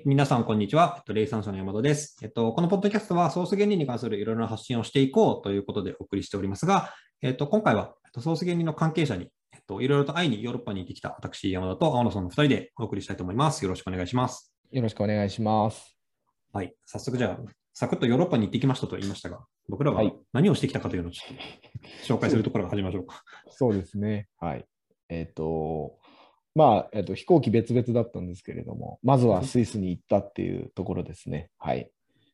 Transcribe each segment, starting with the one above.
はい、皆さん、こんにちは。えっと、霊産者の山田です。えっと、このポッドキャストは、ソース原理に関するいろいろな発信をしていこうということでお送りしておりますが、えっと、今回は、えっと、ソース原理の関係者に、えっと、いろいろと会いにヨーロッパに行ってきた私、山田と青野さんの2人でお送りしたいと思います。よろしくお願いします。よろしくお願いします。はい、早速じゃあ、サクッとヨーロッパに行ってきましたと言いましたが、僕らははい何をしてきたかというのをちょっと紹介するところから始めましょうか。そうですね。はい。えっ、と、まあ、えっ、と、飛行機別々だったんですけれども、まずはスイスに行ったっていうところですね。はい。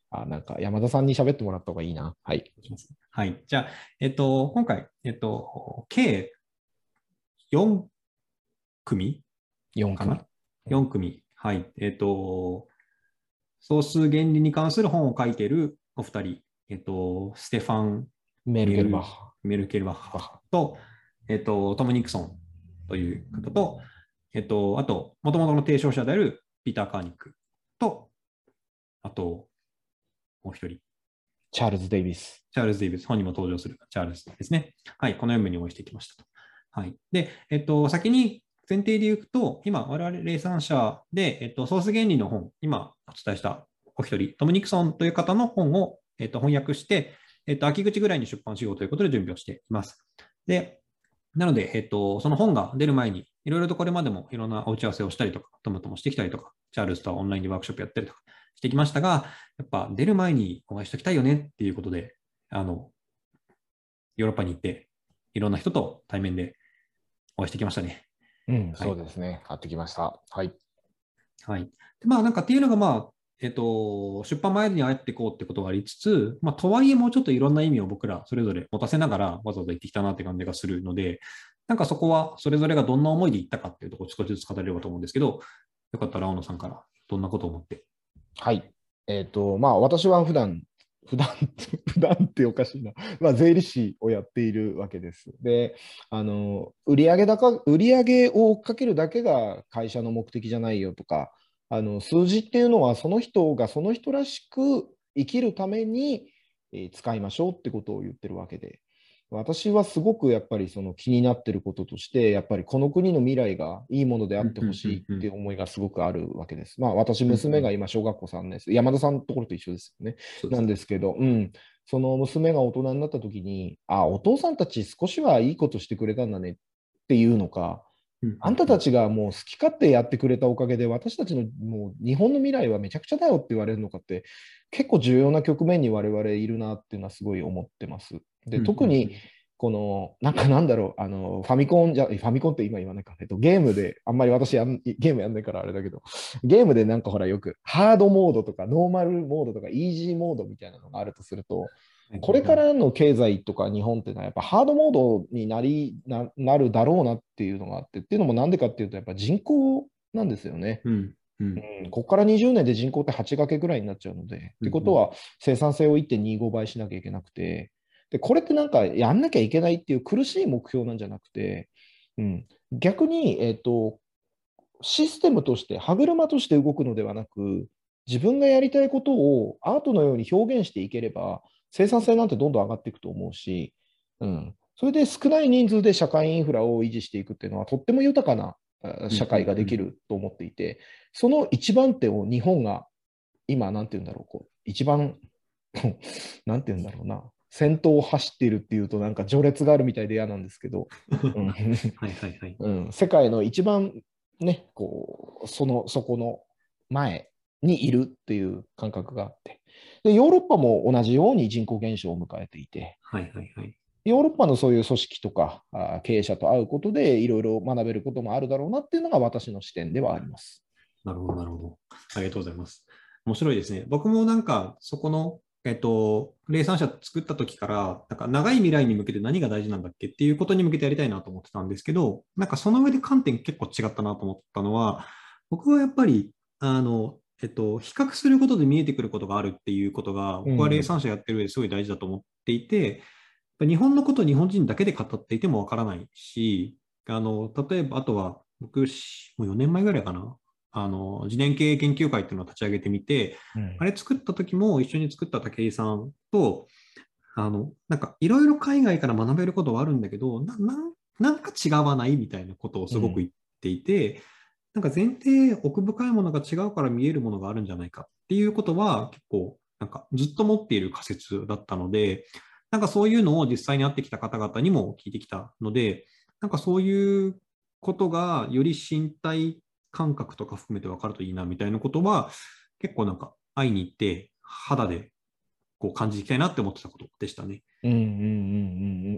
あ、なんか山田さんに喋ってもらった方がいいな。はい。はい。じゃあ、えっと、今回、えっと、計4組4組かな？?4 組。はい。えっと、総数原理に関する本を書いているお二人、えっと、ステファン・メルケルバッハ。メルケルバッハと、えっと、トム・ニクソンという方と、えっと、あと、もともとの提唱者であるピーター・カーニックと、あと、もう一人、チャールズ・デイビス。チャールズ・デイビス、本にも登場するチャールズですね。はい、この4名にお会いしてきましたと。はい。で、えっと、先に前提で言うと、今、我々令三社で、えっと、ソース原理の本、今お伝えしたお一人、トム・ニクソンという方の本を、えっと、翻訳して、えっと、秋口ぐらいに出版しようということで準備をしています。で、なので、えっと、その本が出る前に、いろいろとこれまでもいろんなお打ち合わせをしたりとか、トムともしてきたりとか、チャールズとはオンラインでワークショップやったりとかしてきましたが、やっぱ出る前にお会いしておきたいよねっていうことで、あの、ヨーロッパに行って、いろんな人と対面でお会いしてきましたね。うん、はいそうですね。会ってきました。はい。はい。でまあ、なんかっていうのが、まあ、えっと、出版前に会っていこうってことがありつつ、まあ、とはいえもうちょっといろんな意味を僕らそれぞれ持たせながらわざわざ行ってきたなって感じがするので、なんかそこはそれぞれがどんな思いで行ったかっていうところを少しずつ語れればと思うんですけど、よかったら青野さんからどんなことを思って？はい。えっ、と、まあ、私は普段、普段、普段っておかしいな。まあ、税理士をやっているわけです。で、あの、売上高、売上を追っかけるだけが会社の目的じゃないよとか、あの、数字っていうのはその人がその人らしく生きるために、使いましょうってことを言ってるわけで。私はすごくやっぱりその気になってることとして、やっぱりこの国の未来がいいものであってほしいっていう思いがすごくあるわけです。まあ私、娘が今小学校3年生、山田さんのところと一緒ですよね。なんですけど、うん、その娘が大人になった時に、あ、お父さんたち少しはいいことしてくれたんだねっていうのか、うんあんたたちがもう好き勝手やってくれたおかげで、私たちのもう日本の未来はめちゃくちゃだよって言われるのかって、結構重要な局面に我々いるなっていうのはすごい思ってます。で、特に、この、なんかなんだろう、あの、ファミコンじゃ、ファミコンって今言わないか、えっと、ゲームで、あんまり私やん、ゲームやんないからあれだけど、ゲームでなんかほらよく、ハードモードとか、ノーマルモードとか、イージーモードみたいなのがあるとすると、これか、らの経済とか日本っていうのはやっぱハードモードになりななるだろうなっていうのがあってっていうのもなんでかっていうとやっぱ人口なんですよね。うんうん。うん、ここから20年で人口って8掛けぐらいになっちゃうので、ってことは生産性を1.25倍しなきゃいけなくてでこれってなんかやんなきゃいけないっていう苦しい目標なんじゃなくて、うん、逆に、えっとシステムとして歯車として動くのではなく自分がやりたいことをアートのように表現していければ生産性なんてどんどん上がっていくと思うし、うん、それで少ない人数で社会インフラを維持していくっていうのはとっても豊かなあ社会ができると思っていて、その一番手を日本が今、なんて言うんだろう、こう一番、なんて言うんだろうな、先頭を走っているっていうと、なんか序列があるみたいで嫌なんですけど、世界の一番ね、こう、その、そこの前にいるっていう感覚があって、で、ヨーロッパも同じように人口減少を迎えていて、はいはいはい。ヨーロッパのそういう組織とかあ経営者と会うことでいろいろ学べることもあるだろうなっていうのが私の視点ではあります。なるほど、なるほど。ありがとうございます。面白いですね。僕もなんか、そこの、えっと、霊産者作った時から、なんか長い未来に向けて何が大事なんだっけっていうことに向けてやりたいなと思ってたんですけど、なんかその上で観点結構違ったなと思ったのは、僕はやっぱり、あの、えっと、比較することで見えてくることがあるっていうことが、僕は霊産者やってる上ですごい大事だと思っていて、やっぱ日本のことを日本人だけで語っていてもわからないし、あの、例えば、あとは、僕、しもう4年前ぐらいかな、あの、自然経営研究会っていうのを立ち上げてみて、あれ作った時も一緒に作った武井さんと、あの、なんかいろいろ海外から学べることはあるんだけど、なななんか違わないみたいなことをすごく言っていて、なんか前提、奥深いものが違うから見えるものがあるんじゃないかっていうことは結構なんかずっと持っている仮説だったので、なんかそういうのを実際に会ってきた方々にも聞いてきたので、なんかそういうことがより身体感覚とか含めて分かるといいなみたいなことは、結構なんか会いに行って肌でこう感じていきたいなって思ってたことでしたね。うんうんうん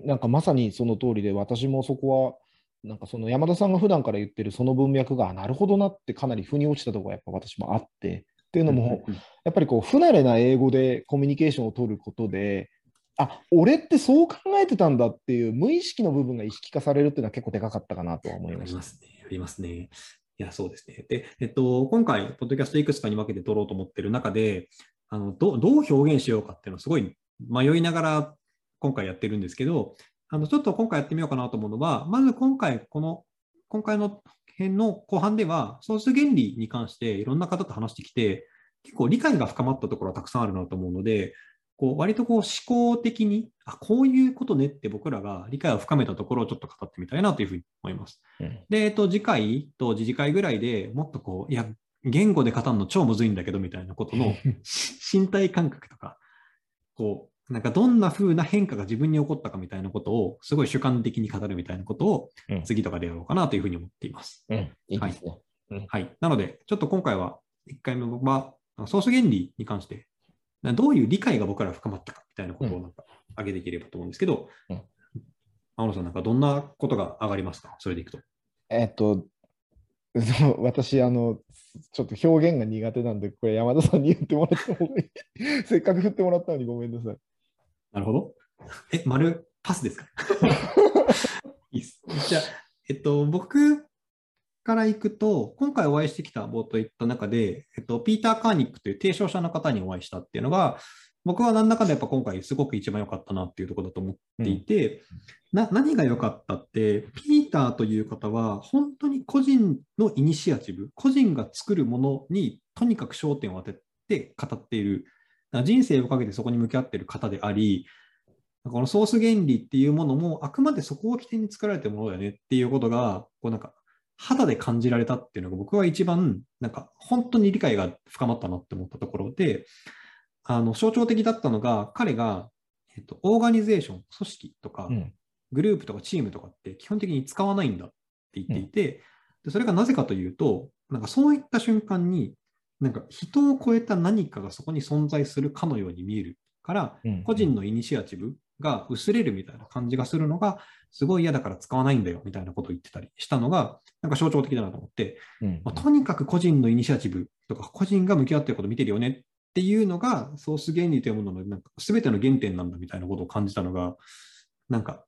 うん。なんかまさにその通りで、私もそこは、なんかその山田さんが普段から言ってるその文脈が、あなるほどなってかなり腑に落ちたところがやっぱ私もあって、っていうのも、やっぱりこう不慣れな英語でコミュニケーションを取ることで、あ俺ってそう考えてたんだっていう無意識の部分が意識化されるっていうのは結構でかかったかなとは思いましたありま。すね。ありますね。いや、そうですね。で、えっと、今回、ポッドキャストいくつかに分けて撮ろうと思ってる中で、あのどどう表現しようかっていうのをすごい迷いながら今回やってるんですけど、あのちょっと今回やってみようかなと思うのは、まず今回、この、今回の編の後半では、ソース原理に関していろんな方と話してきて、結構理解が深まったところはたくさんあるなと思うので、こう割とこう思考的に、あ、こういうことねって僕らが理解を深めたところをちょっと語ってみたいなというふうに思います。うんで、えっと、次回と次次回ぐらいでもっとこう、いや、言語で語るの超むずいんだけどみたいなことの 身体感覚とか、こう、なんかどんな風な変化が自分に起こったかみたいなことを、すごい主観的に語るみたいなことをうん次とかでやろうかなというふうに思っています。うん、いいですね。はい。なので、ちょっと今回は1回目は、ソース原理に関して、どういう理解が僕ら深まったかみたいなことをなんか上げていければと思うんですけど、うん青野さん、なんかどんなことが上がりますか？それでいくと。えっと、私、あの、ちょっと表現が苦手なんで、これ山田さんに言ってもらった方がいい。せっかく振ってもらったのにごめんなさい。なるほど。え、丸パスですか？いいっす。じゃあ、えっと、僕から行くと、今回お会いしてきた冒頭言った中で、えっと、ピーター・カーニックという提唱者の方にお会いしたっていうのが、僕は何らかでやっぱ今回すごく一番良かったなっていうところだと思っていて、な何が良かったって、ピーターという方は本当に個人のイニシアチブ、個人が作るものにとにかく焦点を当てて語っている、人生をかけてそこに向き合っている方であり、このソース原理っていうものもあくまでそこを起点に作られてるものだよねっていうことが、こうなんか肌で感じられたっていうのが僕は一番なんか本当に理解が深まったなって思ったところで、あの象徴的だったのが彼が、えっと、オーガニゼーション、組織とか、うん。グループとかチームとかって基本的に使わないんだって言っていて、でそれがなぜかというと、なんかそういった瞬間に、なんか人を超えた何かがそこに存在するかのように見えるから、うん。個人のイニシアチブが薄れるみたいな感じがするのが、すごい嫌だから使わないんだよみたいなことを言ってたりしたのが、なんか象徴的だなと思って、うんまあとにかく個人のイニシアチブとか、個人が向き合っていることを見てるよねっていうのが、ソース原理というもののなんか全ての原点なんだみたいなことを感じたのが、なんか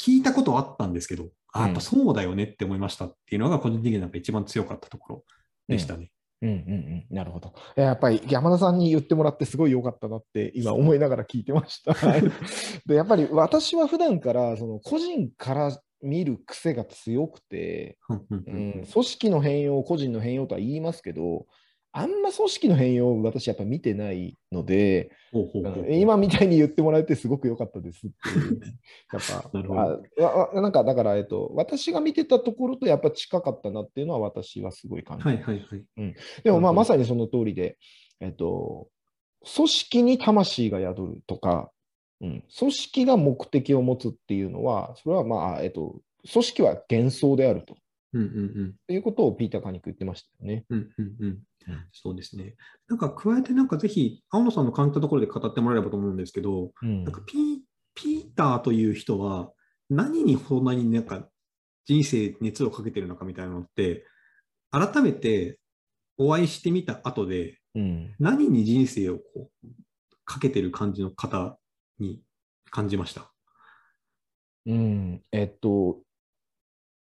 聞いたことはあったんですけど、あやっぱそうだよねって思いましたっていうのが、個人的になんか一番強かったところでしたね。うんうんうん、なるほど。いややっぱり山田さんに言ってもらってすごい良かったなって今思いながら聞いてました。でやっぱり私は普段からその個人から見る癖が強くて、うん、組織の変容、個人の変容とは言いますけど、あんま組織の変容を私やっぱ見てないので、今みたいに言ってもらえてすごく良かったですっていう。やっぱあなんかだから、えっと、私が見てたところとやっぱ近かったなっていうのは私はすごい感じはいはいはい。でもまあまさにその通りで、えっと、組織に魂が宿るとか、うん、組織が目的を持つっていうのは、それはまあ、えっと、組織は幻想であるとうんうんいうことをピーター・カニック言ってましたよね。うん。うんうんうん。そうですね。なんか加えてなんかぜひ、青野さんの感じたところで語ってもらえればと思うんですけど、うんなんかピーピーターという人は何にそんなになんか人生に熱をかけてるのかみたいなのって、改めてお会いしてみた後で、うん何に人生をこうかけてる感じの方に感じました？うん、えっと、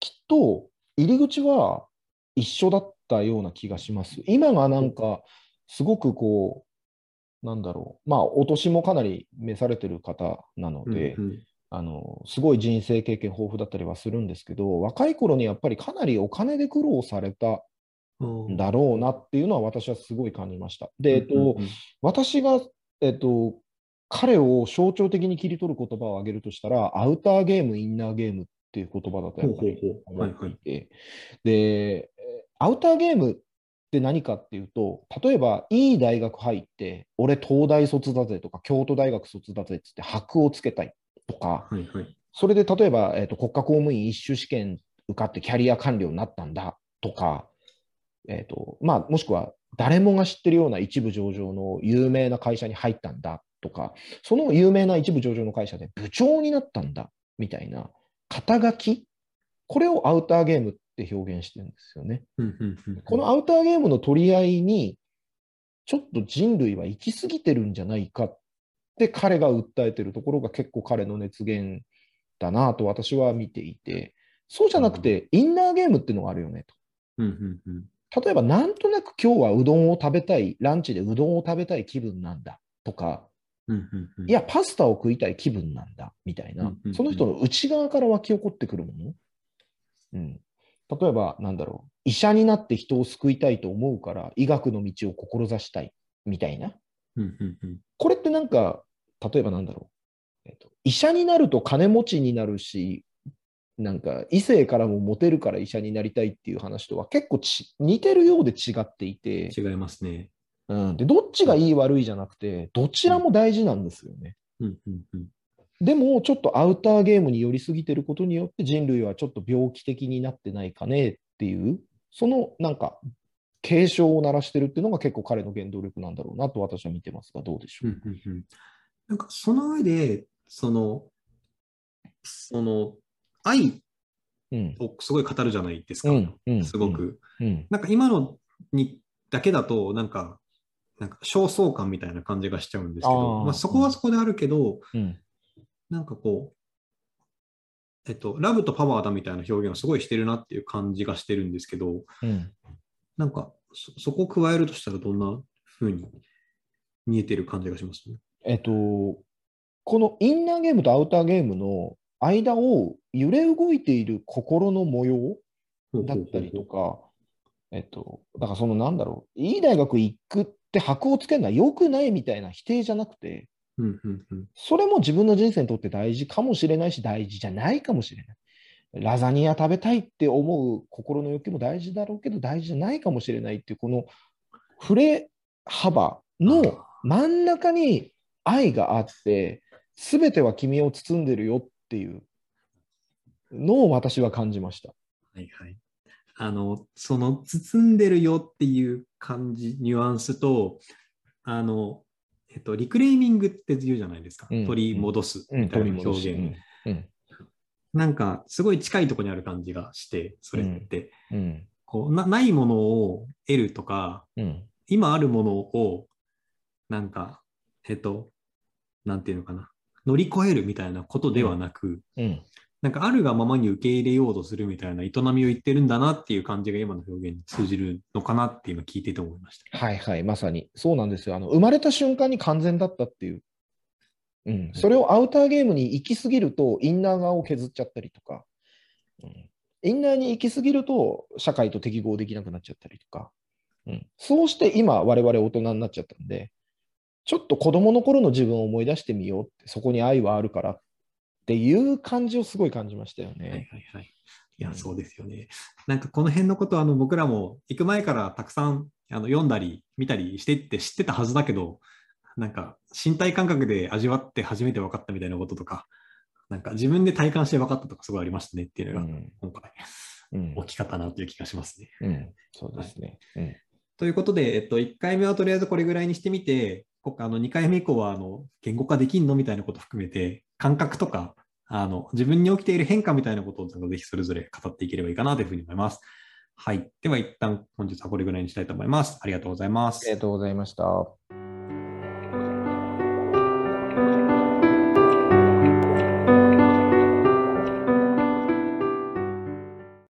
きっと入り口は一緒だったような気がします。今がなんか、すごくこう、なんだろう、まあ、お年もかなり召されてる方なので、うんうんあの、すごい人生経験豊富だったりはするんですけど、若い頃にやっぱりかなりお金で苦労されたんだろうなっていうのは私はすごい感じました。で、えっと、うんうん私が、えっと、彼を象徴的に切り取る言葉を挙げるとしたら、アウターゲーム、インナーゲームっていう言葉だとやっぱり思っていて、で、アウターゲームって何かっていうと、例えば、いい大学入って、俺、東大卒だぜとか、京都大学卒だぜっつって、箔をつけたいとか、はいはい。それで例えば、えーと国家公務員一種試験受かってキャリア官僚になったんだとか、えーとまあ、もしくは誰もが知ってるような一部上場の有名な会社に入ったんだとか、その有名な一部上場の会社で部長になったんだみたいな肩書き、これをアウターゲームって表現してるんですよね。このアウターゲームの取り合いに、ちょっと人類は行き過ぎてるんじゃないかって彼が訴えてるところが結構彼の熱源だなと私は見ていて、そうじゃなくて、インナーゲームっていうのがあるよねと。例えば、なんとなく今日はうどんを食べたい、ランチでうどんを食べたい気分なんだとか、いや、パスタを食いたい気分なんだみたいな。その人の内側から湧き起こってくるもの？うん、例えば、なんだろう、医者になって人を救いたいと思うから、医学の道を志したいみたいな。うんうんうん。これってなんか、例えばなんだろう、えっと、医者になると金持ちになるし、なんか異性からもモテるから医者になりたいっていう話とは結構ち似てるようで違っていて、違いますね。うん、でどっちがいい悪いじゃなくて、どちらも大事なんですよね。うんうんうんでも、ちょっとアウターゲームに寄りすぎてることによって人類はちょっと病気的になってないかねっていう、そのなんか警鐘を鳴らしてるっていうのが結構彼の原動力なんだろうなと私は見てますが、どうでしょう？うんうんうんなんかその上で、その、その、愛うん。をすごい語るじゃないですか。うん。うん。すご。く。うん。なんか今のにだけだと、なんか、なんか焦燥感みたいな感じがしちゃうんですけど、あーまあ、そこはそこであるけど、うん。なんかこう、えっと、ラブとパワーだみたいな表現をすごいしてるなっていう感じがしてるんですけど、うん。なんかそ、そこを加えるとしたらどんな風に見えてる感じがします？ね。えっと、このインナーゲームとアウターゲームの間を揺れ動いている心の模様だったりとか、えっと、だからそのなんだろう、いい大学行くって箔をつけるのは良くないみたいな否定じゃなくて、うんうんうんそれも自分の人生にとって大事かもしれないし、大事じゃないかもしれない。ラザニア食べたいって思う心の欲求も大事だろうけど、大事じゃないかもしれないっていう、この触れ幅の真ん中に愛があって、すべては君を包んでるよっていうのを私は感じました。はいはい。あの、その包んでるよっていう感じ、ニュアンスと、あの、えっと、リクレーミングって言うじゃないですか。うん。取り戻す。みたいな表現。うん。うん。なんか、すごい近いところにある感じがして、それって。うん。こうなないものを得るとか、うん。今あるものを、なんか、えっと、なんていうのかな、乗り越えるみたいなことではなく、うんなんかあるがままに受け入れようとするみたいな営みを言ってるんだなっていう感じが今の表現に通じるのかなっていうのを聞いてて思いました。はいはい、まさに。そうなんですよ。あの生まれた瞬間に完全だったっていう。うん、それをアウターゲームに行き過ぎると、インナー側を削っちゃったりとか、うん、インナーに行き過ぎると、社会と適合できなくなっちゃったりとか、うん、そうして今、我々大人になっちゃったんで、ちょっと子供の頃の自分を思い出してみようって、そこに愛はあるからっていう感じをすごい感じましたよはいね。はいはい。いうや、んそうですよね。なんかこの辺のことはあの僕らも行く前からたくさんあの読んだり見たりしてって知ってたはずだけど、なんか身体感覚で味わって初めて分かったみたいなこととか、なんか自分で体感して分かったとかすごいありましたねっていうのがうん今回うん大きかったなという気がしますね。うん、そうですね。うんということで、えっと、1回目はとりあえずこれぐらいにしてみて、こあの2回目以降はあの言語化できんのみたいなことを含めて、感覚とかあの自分に起きている変化みたいなことをぜひそれぞれ語っていければいいかなというふうに思います。はい。では一旦本日はこれぐらいにしたいと思います。ありがとうございますあり。がとうございました。